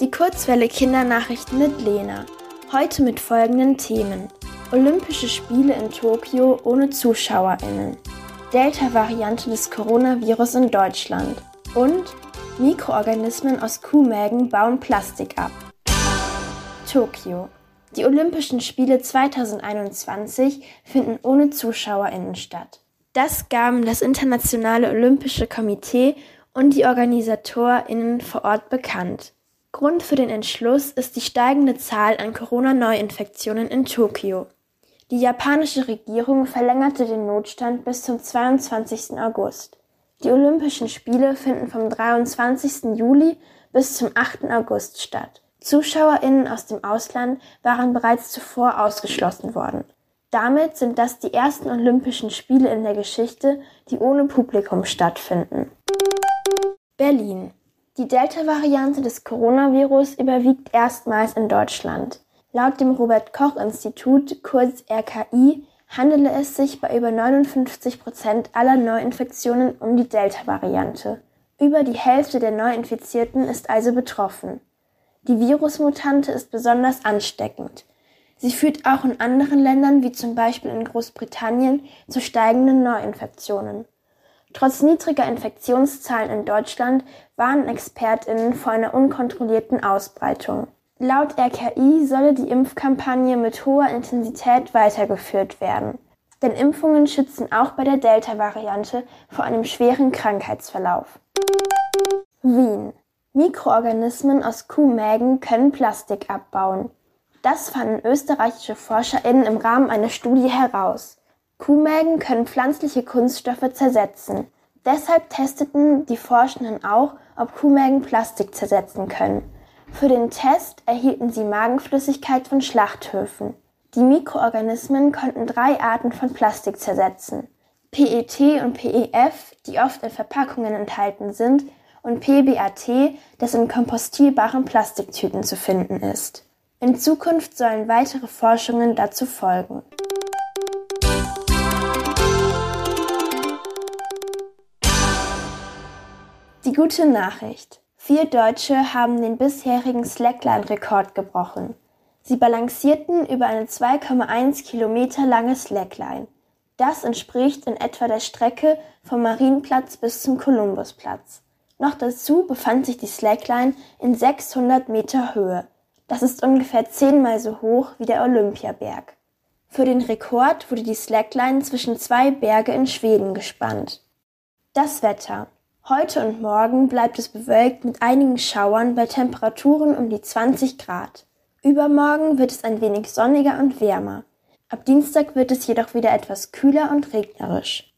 Die Kurzwelle Kindernachrichten mit Lena. Heute mit folgenden Themen. Olympische Spiele in Tokio ohne ZuschauerInnen. Delta-Variante des Coronavirus in Deutschland. Und Mikroorganismen aus Kuhmägen bauen Plastik ab. Tokio. Die Olympischen Spiele 2021 finden ohne ZuschauerInnen statt. Das gaben das Internationale Olympische Komitee und die OrganisatorInnen vor Ort bekannt. Grund für den Entschluss ist die steigende Zahl an Corona-Neuinfektionen in Tokio. Die japanische Regierung verlängerte den Notstand bis zum 22. August. Die Olympischen Spiele finden vom 23. Juli bis zum 8. August statt. ZuschauerInnen aus dem Ausland waren bereits zuvor ausgeschlossen worden. Damit sind das die ersten Olympischen Spiele in der Geschichte, die ohne Publikum stattfinden. Berlin. Die Delta-Variante des Coronavirus überwiegt erstmals in Deutschland. Laut dem Robert Koch Institut, kurz RKI, handele es sich bei über 59 Prozent aller Neuinfektionen um die Delta-Variante. Über die Hälfte der Neuinfizierten ist also betroffen. Die Virusmutante ist besonders ansteckend. Sie führt auch in anderen Ländern, wie zum Beispiel in Großbritannien, zu steigenden Neuinfektionen. Trotz niedriger Infektionszahlen in Deutschland warnen Expertinnen vor einer unkontrollierten Ausbreitung. Laut RKI solle die Impfkampagne mit hoher Intensität weitergeführt werden. Denn Impfungen schützen auch bei der Delta-Variante vor einem schweren Krankheitsverlauf. Wien. Mikroorganismen aus Kuhmägen können Plastik abbauen. Das fanden österreichische ForscherInnen im Rahmen einer Studie heraus. Kuhmägen können pflanzliche Kunststoffe zersetzen. Deshalb testeten die Forschenden auch, ob Kuhmägen Plastik zersetzen können. Für den Test erhielten sie Magenflüssigkeit von Schlachthöfen. Die Mikroorganismen konnten drei Arten von Plastik zersetzen. PET und PEF, die oft in Verpackungen enthalten sind, und PBAT, das in kompostierbaren Plastiktüten zu finden ist. In Zukunft sollen weitere Forschungen dazu folgen. Die gute Nachricht. Vier Deutsche haben den bisherigen Slackline-Rekord gebrochen. Sie balancierten über eine 2,1 Kilometer lange Slackline. Das entspricht in etwa der Strecke vom Marienplatz bis zum Kolumbusplatz. Noch dazu befand sich die Slackline in 600 Meter Höhe. Das ist ungefähr zehnmal so hoch wie der Olympiaberg. Für den Rekord wurde die Slackline zwischen zwei Berge in Schweden gespannt. Das Wetter. Heute und morgen bleibt es bewölkt mit einigen Schauern bei Temperaturen um die 20 Grad. Übermorgen wird es ein wenig sonniger und wärmer. Ab Dienstag wird es jedoch wieder etwas kühler und regnerisch.